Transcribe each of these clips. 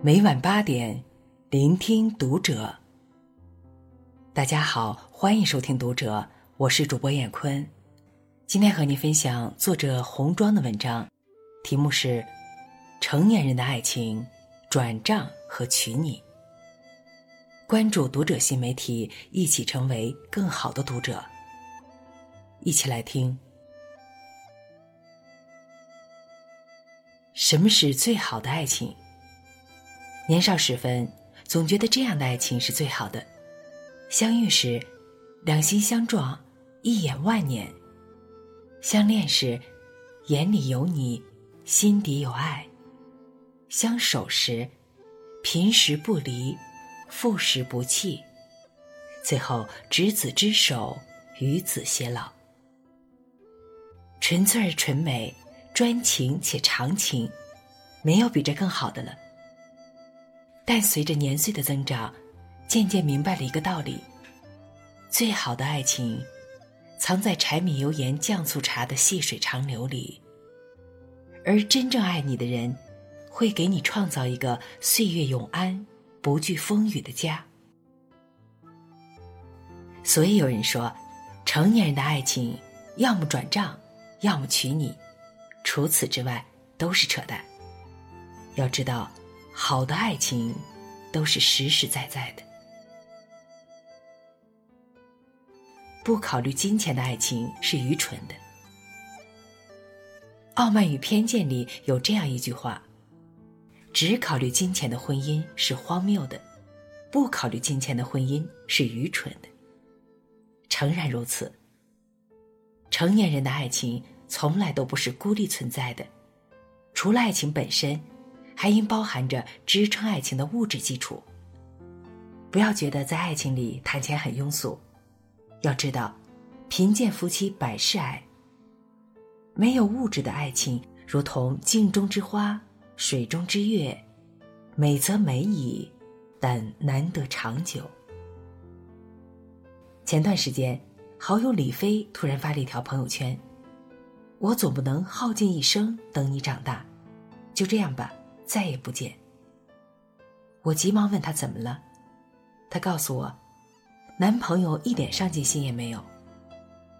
每晚八点，聆听读者。大家好，欢迎收听《读者》，我是主播艳坤。今天和您分享作者红妆的文章，题目是《成年人的爱情：转账和娶你》。关注《读者》新媒体，一起成为更好的读者。一起来听，什么是最好的爱情？年少时分，总觉得这样的爱情是最好的：相遇时，两心相撞，一眼万年；相恋时，眼里有你，心底有爱；相守时，贫时不离，富时不弃；最后执子之手，与子偕老。纯粹而纯美，专情且长情，没有比这更好的了。但随着年岁的增长，渐渐明白了一个道理：最好的爱情，藏在柴米油盐酱醋茶的细水长流里。而真正爱你的人，会给你创造一个岁月永安、不惧风雨的家。所以有人说，成年人的爱情，要么转账，要么娶你，除此之外都是扯淡。要知道。好的爱情，都是实实在在的。不考虑金钱的爱情是愚蠢的。《傲慢与偏见》里有这样一句话：“只考虑金钱的婚姻是荒谬的，不考虑金钱的婚姻是愚蠢的。”诚然如此。成年人的爱情从来都不是孤立存在的，除了爱情本身。还应包含着支撑爱情的物质基础。不要觉得在爱情里谈钱很庸俗，要知道，贫贱夫妻百事哀。没有物质的爱情，如同镜中之花、水中之月，美则美矣，但难得长久。前段时间，好友李飞突然发了一条朋友圈：“我总不能耗尽一生等你长大，就这样吧。”再也不见。我急忙问他怎么了，他告诉我，男朋友一点上进心也没有，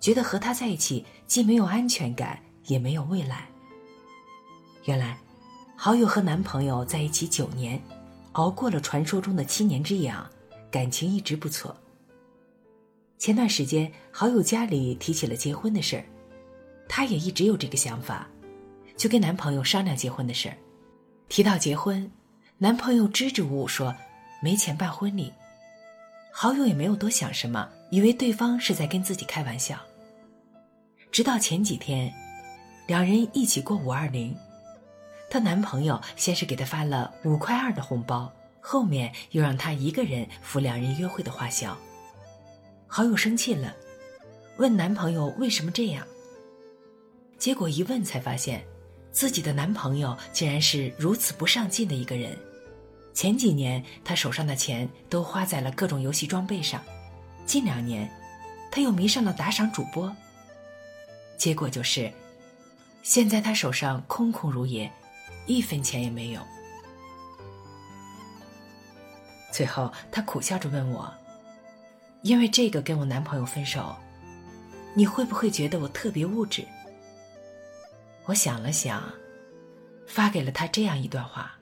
觉得和他在一起既没有安全感，也没有未来。原来，好友和男朋友在一起九年，熬过了传说中的七年之痒，感情一直不错。前段时间，好友家里提起了结婚的事儿，她也一直有这个想法，就跟男朋友商量结婚的事儿。提到结婚，男朋友支支吾吾说没钱办婚礼，好友也没有多想什么，以为对方是在跟自己开玩笑。直到前几天，两人一起过五二零，她男朋友先是给她发了五块二的红包，后面又让她一个人付两人约会的花销。好友生气了，问男朋友为什么这样。结果一问才发现。自己的男朋友竟然是如此不上进的一个人，前几年他手上的钱都花在了各种游戏装备上，近两年，他又迷上了打赏主播。结果就是，现在他手上空空如也，一分钱也没有。最后，他苦笑着问我：“因为这个跟我男朋友分手，你会不会觉得我特别物质？”我想了想，发给了他这样一段话：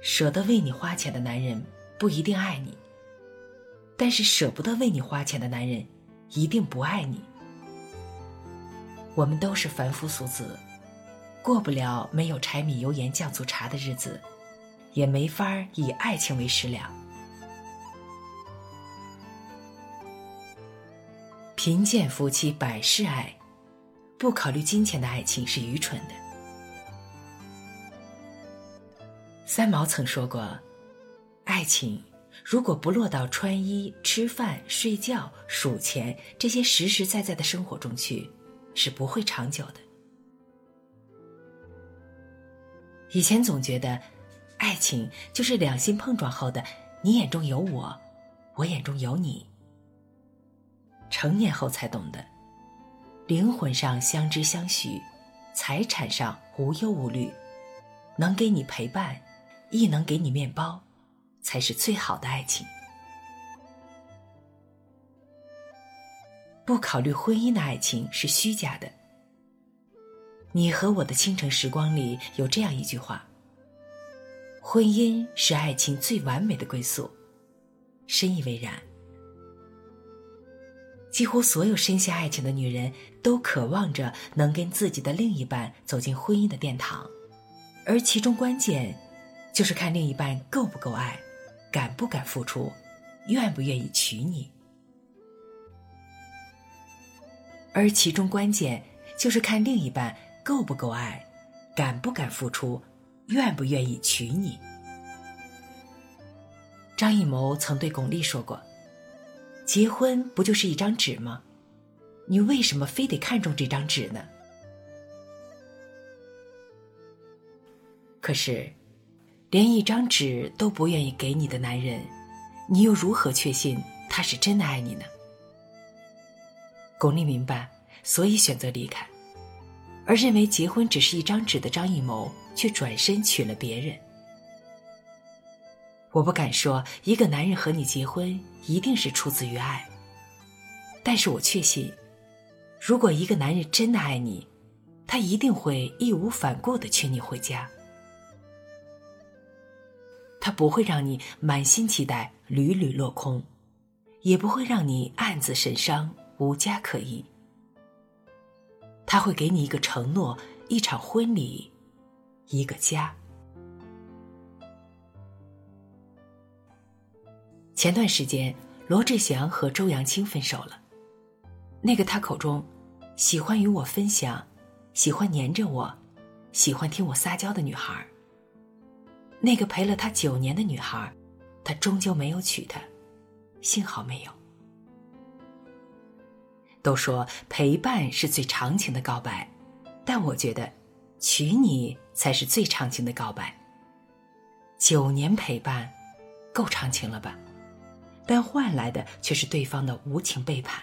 舍得为你花钱的男人不一定爱你，但是舍不得为你花钱的男人一定不爱你。我们都是凡夫俗子，过不了没有柴米油盐酱醋茶的日子，也没法以爱情为食粮。贫贱夫妻百事哀。不考虑金钱的爱情是愚蠢的。三毛曾说过：“爱情如果不落到穿衣、吃饭、睡觉、数钱这些实实在在的生活中去，是不会长久的。”以前总觉得，爱情就是两心碰撞后的“你眼中有我，我眼中有你”。成年后才懂得。灵魂上相知相许，财产上无忧无虑，能给你陪伴，亦能给你面包，才是最好的爱情。不考虑婚姻的爱情是虚假的。你和我的清晨时光里有这样一句话：“婚姻是爱情最完美的归宿。”深以为然。几乎所有深陷爱情的女人都渴望着能跟自己的另一半走进婚姻的殿堂，而其中关键，就是看另一半够不够爱，敢不敢付出，愿不愿意娶你。而其中关键，就是看另一半。够不够爱，敢不敢付出，愿不愿意娶你？张艺谋曾对巩俐说过：“结婚不就是一张纸吗？你为什么非得看中这张纸呢？”可是，连一张纸都不愿意给你的男人，你又如何确信他是真的爱你呢？巩俐明白，所以选择离开。而认为结婚只是一张纸的张艺谋，却转身娶了别人。我不敢说一个男人和你结婚一定是出自于爱，但是我确信，如果一个男人真的爱你，他一定会义无反顾的娶你回家。他不会让你满心期待屡屡落空，也不会让你暗自神伤无家可依。他会给你一个承诺，一场婚礼，一个家。前段时间，罗志祥和周扬青分手了。那个他口中喜欢与我分享、喜欢黏着我、喜欢听我撒娇的女孩，那个陪了他九年的女孩，他终究没有娶她，幸好没有。都说陪伴是最长情的告白，但我觉得，娶你才是最长情的告白。九年陪伴，够长情了吧？但换来的却是对方的无情背叛。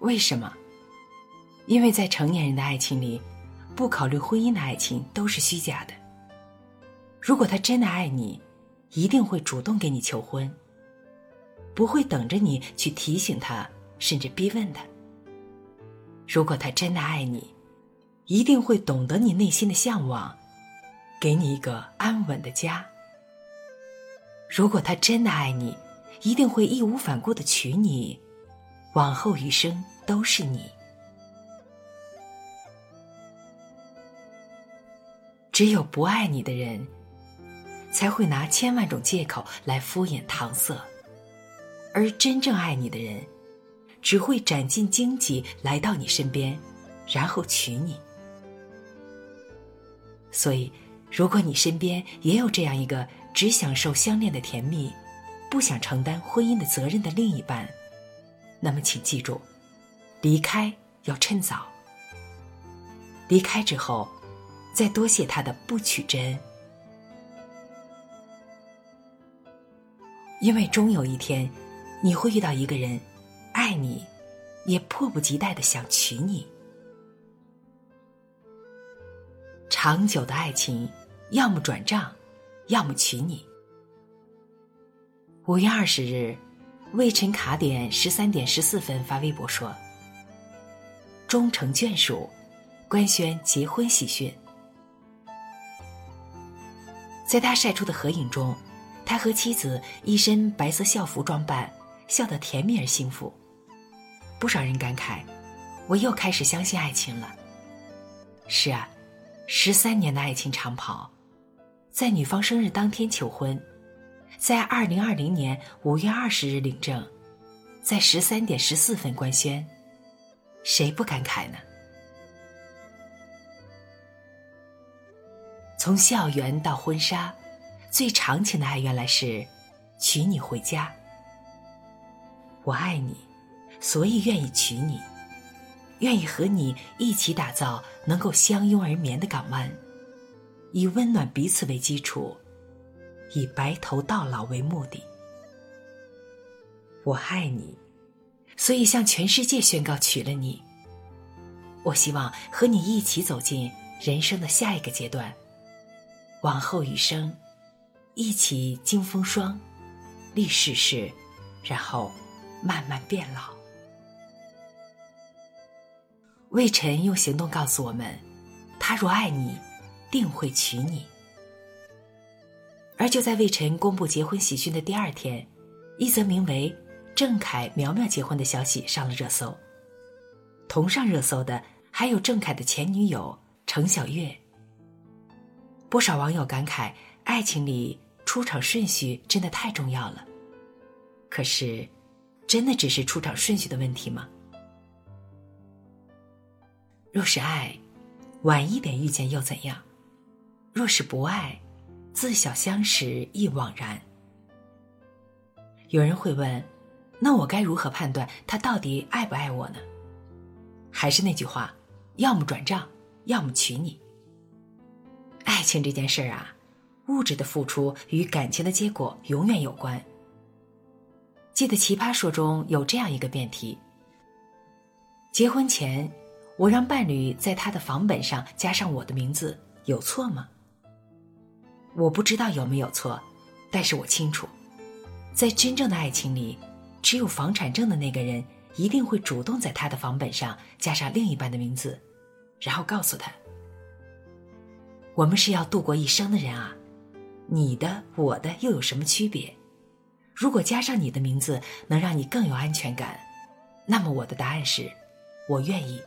为什么？因为在成年人的爱情里，不考虑婚姻的爱情都是虚假的。如果他真的爱你，一定会主动给你求婚，不会等着你去提醒他。甚至逼问他：如果他真的爱你，一定会懂得你内心的向往，给你一个安稳的家。如果他真的爱你，一定会义无反顾的娶你，往后余生都是你。只有不爱你的人，才会拿千万种借口来敷衍搪塞，而真正爱你的人。只会斩尽荆棘来到你身边，然后娶你。所以，如果你身边也有这样一个只享受相恋的甜蜜，不想承担婚姻的责任的另一半，那么请记住，离开要趁早。离开之后，再多谢他的不娶真，因为终有一天，你会遇到一个人。爱你，也迫不及待的想娶你。长久的爱情，要么转账，要么娶你。五月二十日，魏晨卡点十三点十四分发微博说：“终成眷属，官宣结婚喜讯。”在他晒出的合影中，他和妻子一身白色校服装扮，笑得甜蜜而幸福。不少人感慨，我又开始相信爱情了。是啊，十三年的爱情长跑，在女方生日当天求婚，在二零二零年五月二十日领证，在十三点十四分官宣，谁不感慨呢？从校园到婚纱，最长情的爱原来是娶你回家。我爱你。所以愿意娶你，愿意和你一起打造能够相拥而眠的港湾，以温暖彼此为基础，以白头到老为目的。我爱你，所以向全世界宣告娶了你。我希望和你一起走进人生的下一个阶段，往后余生一起经风霜，历世事，然后慢慢变老。魏晨用行动告诉我们：他若爱你，定会娶你。而就在魏晨公布结婚喜讯的第二天，一则名为“郑恺苗苗结婚”的消息上了热搜。同上热搜的还有郑恺的前女友程小月。不少网友感慨：爱情里出场顺序真的太重要了。可是，真的只是出场顺序的问题吗？若是爱，晚一点遇见又怎样？若是不爱，自小相识亦枉然。有人会问：那我该如何判断他到底爱不爱我呢？还是那句话，要么转账，要么娶你。爱情这件事儿啊，物质的付出与感情的结果永远有关。记得《奇葩说》中有这样一个辩题：结婚前，我让伴侣在他的房本上加上我的名字，有错吗？我不知道有没有错，但是我清楚，在真正的爱情里，持有房产证的那个人。一定会主动在他的房本上加上另一半的名字，然后告诉他：“我们是要度过一生的人啊，你的我的又有什么区别？如果加上你的名字能让你更有安全感，那么我的答案是，我愿意。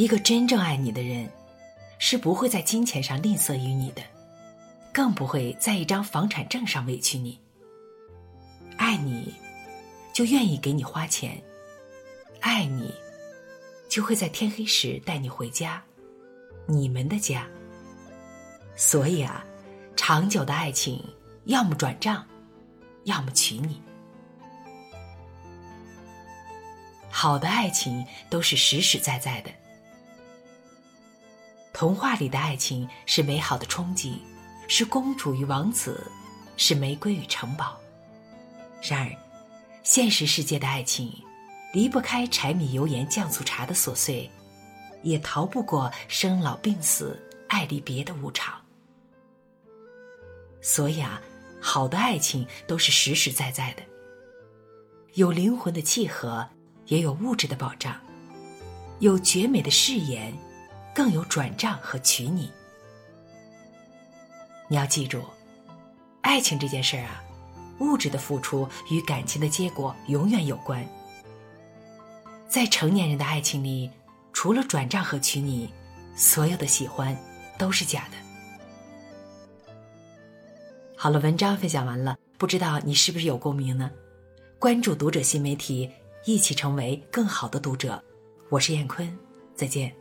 一个真正爱你的人，是不会在金钱上吝啬于你的，更不会在一张房产证上委屈你。”爱你，就愿意给你花钱；爱你，就会在天黑时带你回家，你们的家。所以啊，长久的爱情，要么转账，要么娶你。好的爱情都是实实在在的。童话里的爱情是美好的憧憬，是公主与王子，是玫瑰与城堡。然而，现实世界的爱情，离不开柴米油盐酱醋茶的琐碎，也逃不过生老病死、爱离别的无常。所以啊，好的爱情都是实实在在的，有灵魂的契合，也有物质的保障，有绝美的誓言，更有转账和娶你。你要记住，爱情这件事儿啊。物质的付出与感情的结果永远有关。在成年人的爱情里，除了转账和娶你，所有的喜欢都是假的。好了，文章分享完了，不知道你是不是有共鸣呢？关注读者新媒体，一起成为更好的读者。我是燕坤，再见。